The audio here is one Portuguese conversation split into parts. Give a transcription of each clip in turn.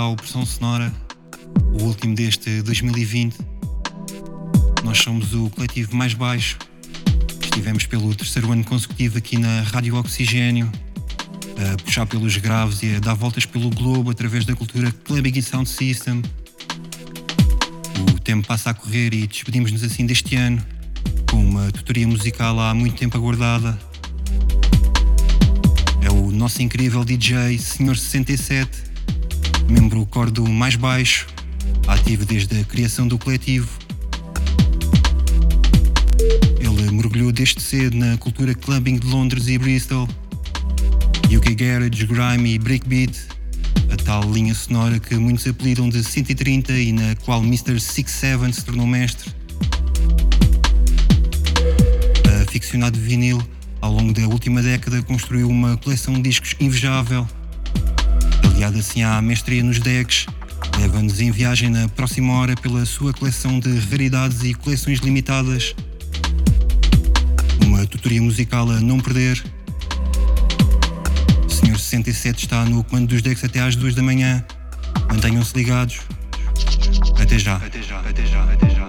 Bem-vindos ao Pressão Sonora, o último deste 2020. Nós somos o coletivo mais baixo. Estivemos pelo terceiro ano consecutivo aqui na Rádio Oxigênio, a puxar pelos graves e a dar voltas pelo globo através da cultura Clubbing e Sound System. O tempo passa a correr e despedimos-nos assim deste ano, com uma tutoria musical há muito tempo aguardada. É o nosso incrível DJ Senhor 67 membro core do Mais Baixo, ativo desde a criação do coletivo. Ele mergulhou desde cedo na cultura clubbing de Londres e Bristol, UK Garage, Grime e Breakbeat, a tal linha sonora que muitos apelidam de 130 e na qual Mr. 67 se tornou mestre. Aficionado de vinil, ao longo da última década construiu uma coleção de discos invejável aliado assim à mestria nos decks, leva-nos em viagem na próxima hora pela sua coleção de raridades e coleções limitadas. Uma tutoria musical a não perder. O Senhor 67 está no comando dos decks até às 2 da manhã. Mantenham-se ligados. Até já. Até já, até já, até já.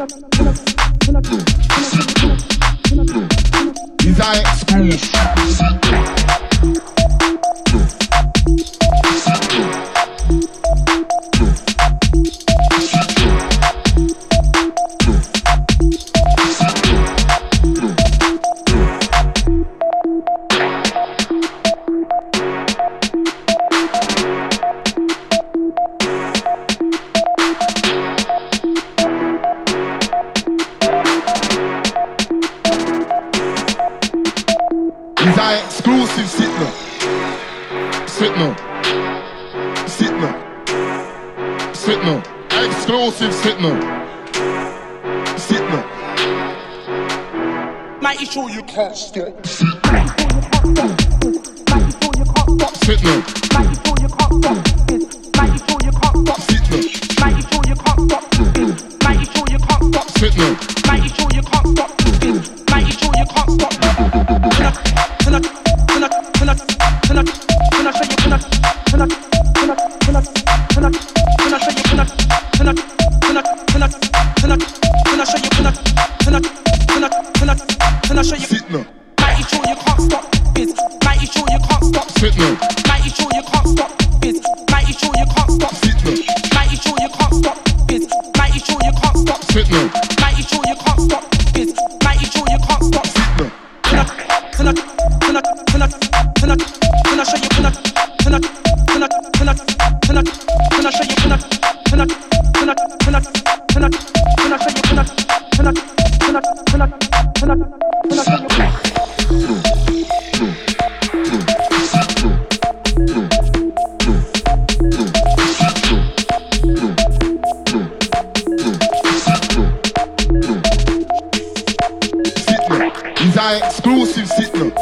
Is I exclusive? can't. sit you sitting up.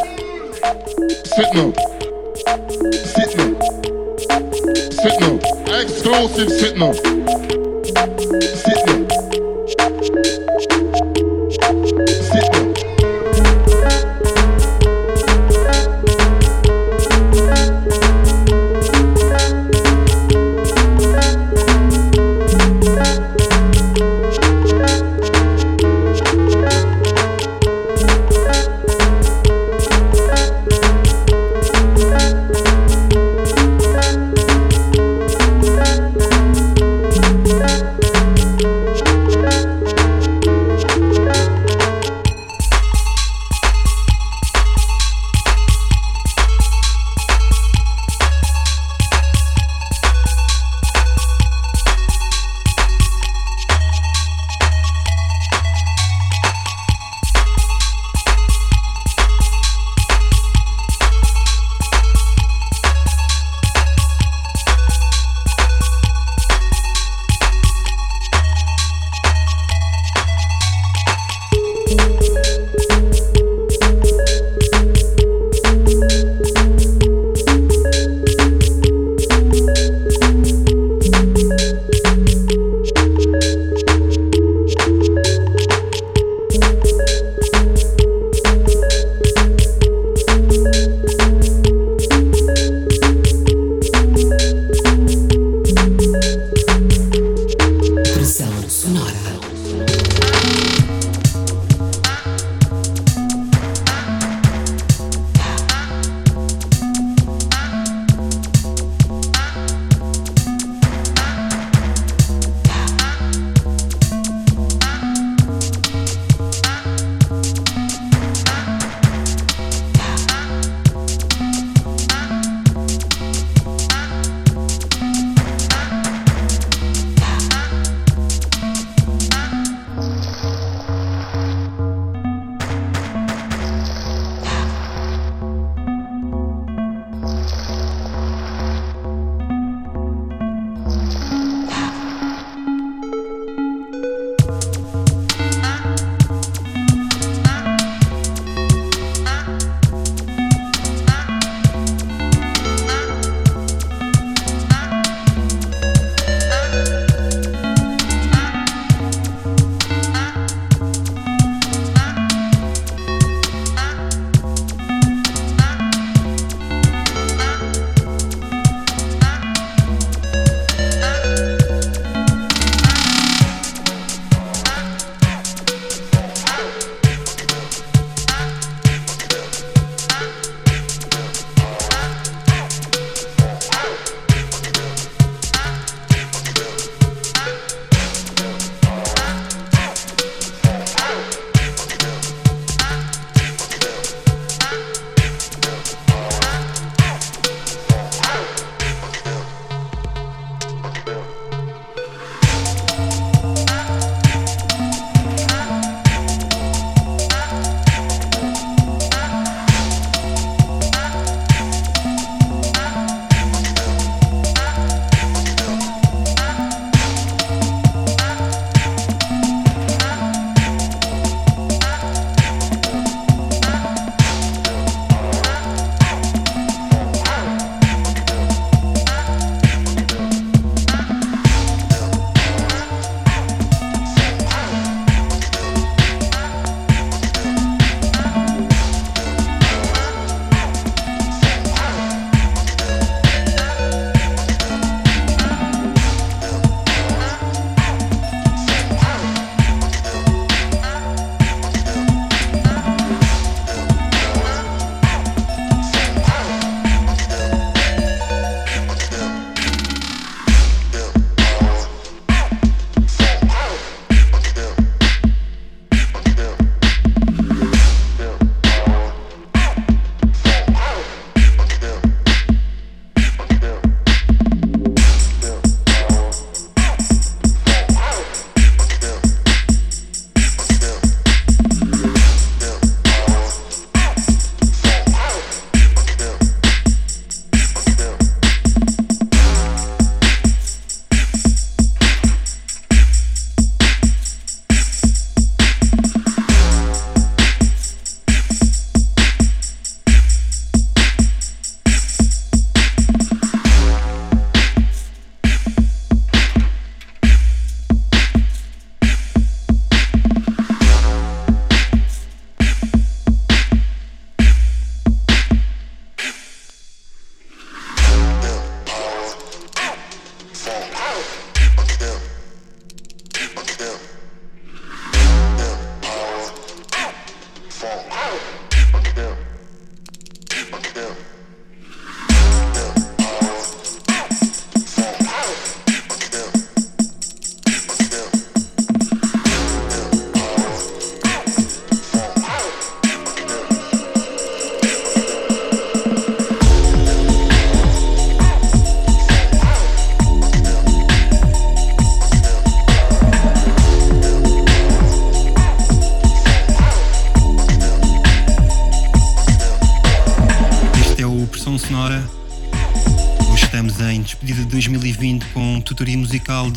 Sit up. Sit up. Up. Exclusive sit up.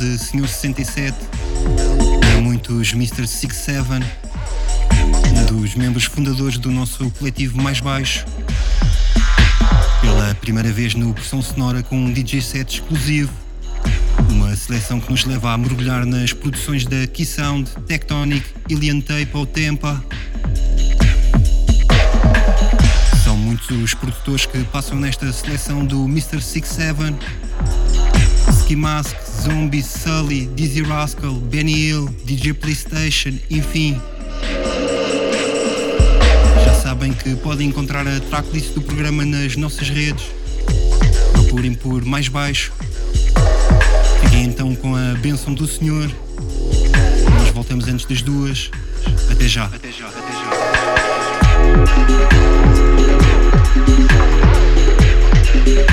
De Senhor 67, para muitos Mr. 67, um dos membros fundadores do nosso coletivo Mais Baixo. Pela primeira vez no Pressão Sonora com um DJ set exclusivo, uma seleção que nos leva a mergulhar nas produções da Key Sound, Tectonic, Alien Tape ou Tempa. São muitos os produtores que passam nesta seleção do Mr. 67, Ski Mask, Zombie, Sully, Dizzy Rascal, Benny Hill, DJ PlayStation, enfim. Já sabem que podem encontrar a tracklist do programa nas nossas redes. Procurem por mais baixo. Fiquem então com a bênção do Senhor. Nós voltamos antes das duas. Até já. Até já. Até já.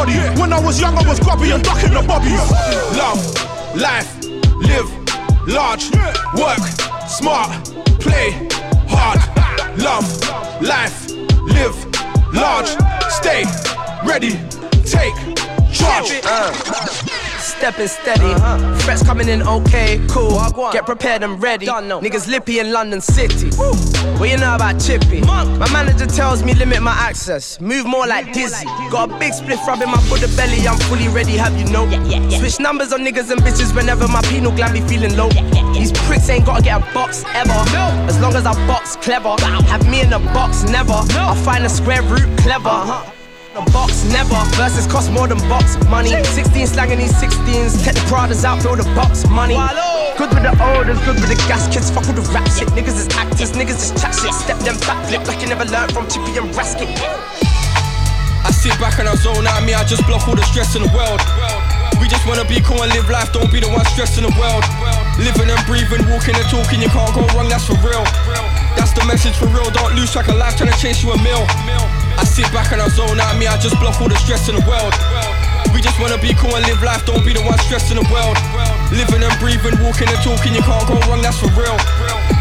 Body. When I was young, I was grubby and ducking the bobbies. Love, life, live, large, work smart, play hard, love, life, live large, stay ready, take charge. Uh stepping steady. Uh-huh. Threats coming in okay, cool. Get prepared and ready. Niggas lippy in London City. Woo. What you know about Chippy? Monk. My manager tells me limit my access. Move more like Dizzy. Got a big split rubbing my Buddha belly. I'm fully ready, have you know? Yeah, yeah, yeah. Switch numbers on niggas and bitches whenever my penal gland be feeling low. These pricks ain't gotta get a box ever. No. As long as I box clever. Have me in a box never. No. I'll find a square root clever. Uh-huh. The box never. versus cost more than box money. 16 slanging these 16s. Take the Pradas out, throw the box money. Good with the orders, good with the gas kids. Fuck with the rap shit. Niggas is actors, niggas is chat shit. Step them back, flip like you never learned from Chippy and Raskin. I sit back and I zone out me, I just block all the stress in the world. We just wanna be cool and live life, don't be the one stressing the world. Living and breathing, walking and talking, you can't go wrong, that's for real. That's the message for real, don't lose track of life trying to chase you a meal. I sit back and I zone out me, I just block all the stress in the world. We just wanna be cool and live life, don't be the one stressing the world. Living and breathing, walking and talking, you can't go wrong, that's for real.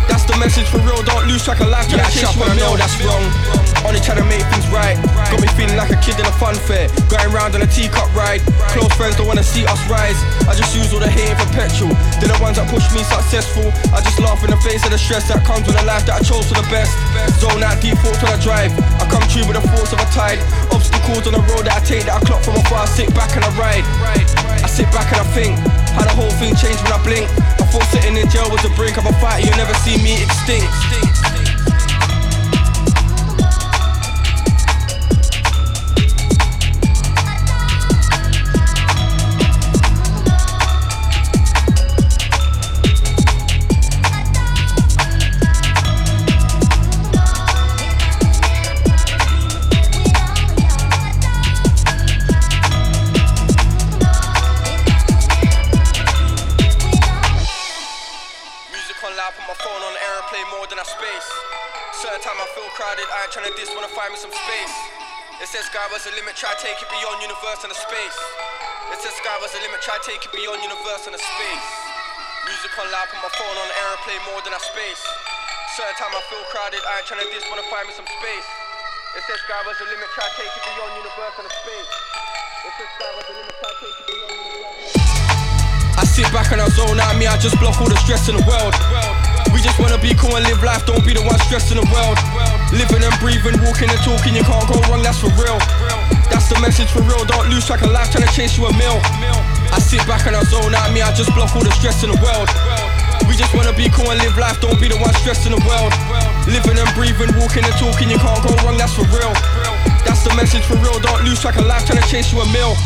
That's the message for real, don't lose track of life, yeah, chase you I know, that's wrong. Only trying to make things right. Got me feeling like a kid in a fun fair. Going round on a teacup ride. Close friends don't wanna see us rise. I just use all the hate for petrol. They're the ones that push me successful. I just laugh in the face of the stress that comes with a life that I chose for the best. Zone out deep thoughts when I drive. I come true with the force of a tide. Obstacles on the road that I take that I clock from afar. I sit back and I ride. I sit back and I think. How the whole thing changed when I blink. I thought sitting in jail was the brink of a fight. You'll never see me extinct. Try take it beyond universe and the space. It says sky was the limit, try take it beyond universe and the space. Music on loud, put my phone on airplane more than a space. Certain time I feel crowded, I ain't trying to diss, wanna find me some space. It says sky was the limit, try take it beyond universe and the space. It says sky was the limit, try take it beyond universe. I sit back and I zone out me, I just block all the stress in the world. We just wanna be cool and live life, don't be the one stressing the world. Living and breathing, walking and talking, you can't go wrong, that's for real. That's the message for real, don't lose track of life trying to chase you a meal. I sit back and I zone out me, I just block all the stress in the world. We just wanna be cool and live life, don't be the one stressing the world. Living and breathing, walking and talking, you can't go wrong, that's for real. That's the message for real, don't lose track of life trying to chase you a meal.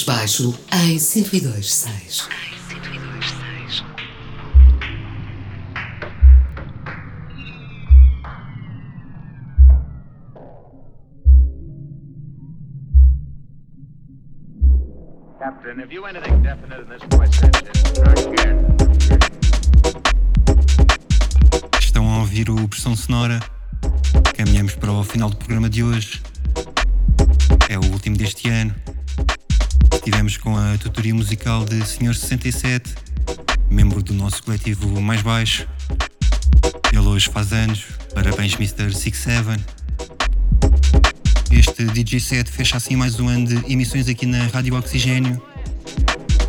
Mais baixo em 102.6. Captain, have you anything definite in this voice engine? Not yet. Estão a ouvir o Pressão Sonora. Caminhamos para o final do programa de hoje. De Senhor 67, membro do nosso coletivo mais baixo. Ele hoje faz anos. Parabéns, Mr. 67. Este DJ set fecha assim mais um ano de emissões aqui na Rádio Oxigênio.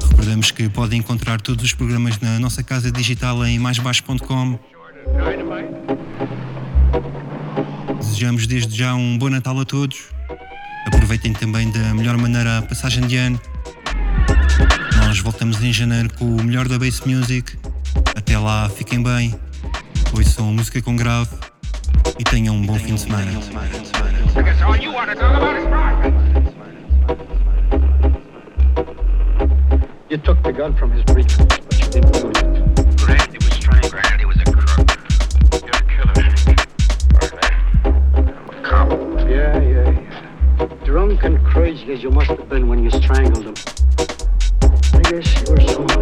Recordamos que podem encontrar todos os programas na nossa casa digital em maisbaixo.com. Desejamos desde já um bom Natal a todos. Aproveitem também da melhor maneira a passagem de ano. Nós voltamos em janeiro com o melhor da Bass Music. Até lá, fiquem bem. Ouçam música com grave e tenham um bom fim de semana. You took the gun from his briefcase, but you didn't use it. Granted, he was trying. Granted, he was a crook. You're a killer. I'm a cop. Yeah, yeah, yeah. Drunk and crazy as you must have been when you strangled him. wish or someone.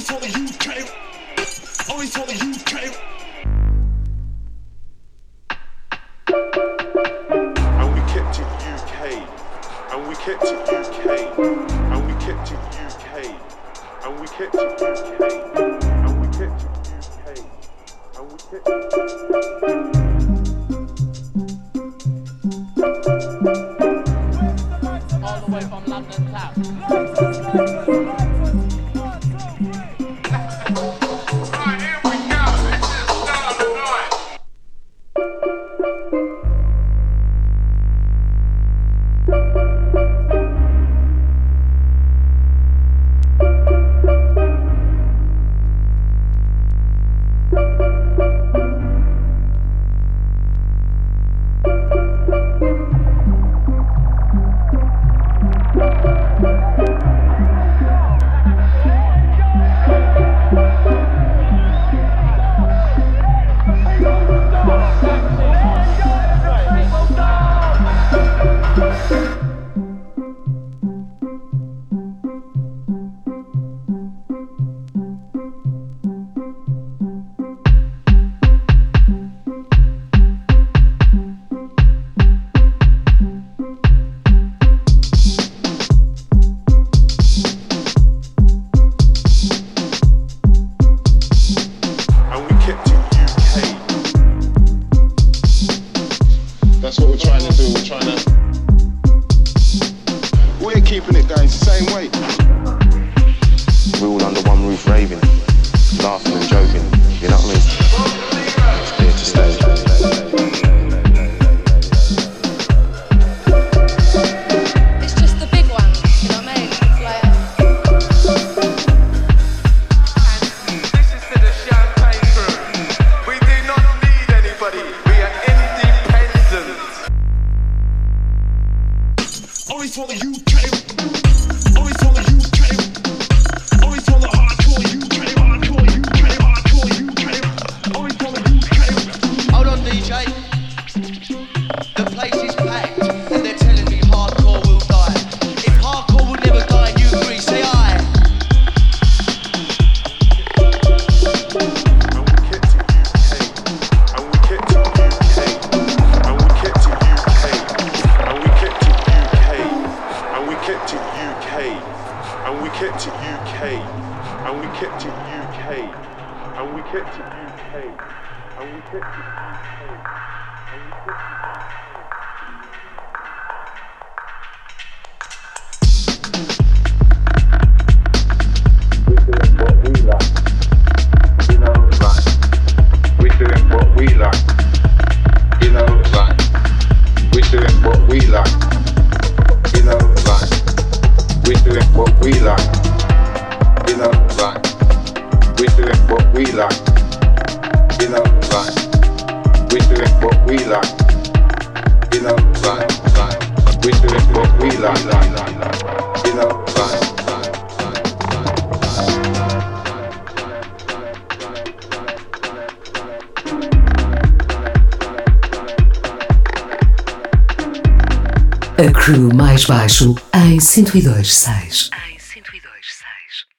Only for the UK. Only for the UK. and we kept it UK, and we kept it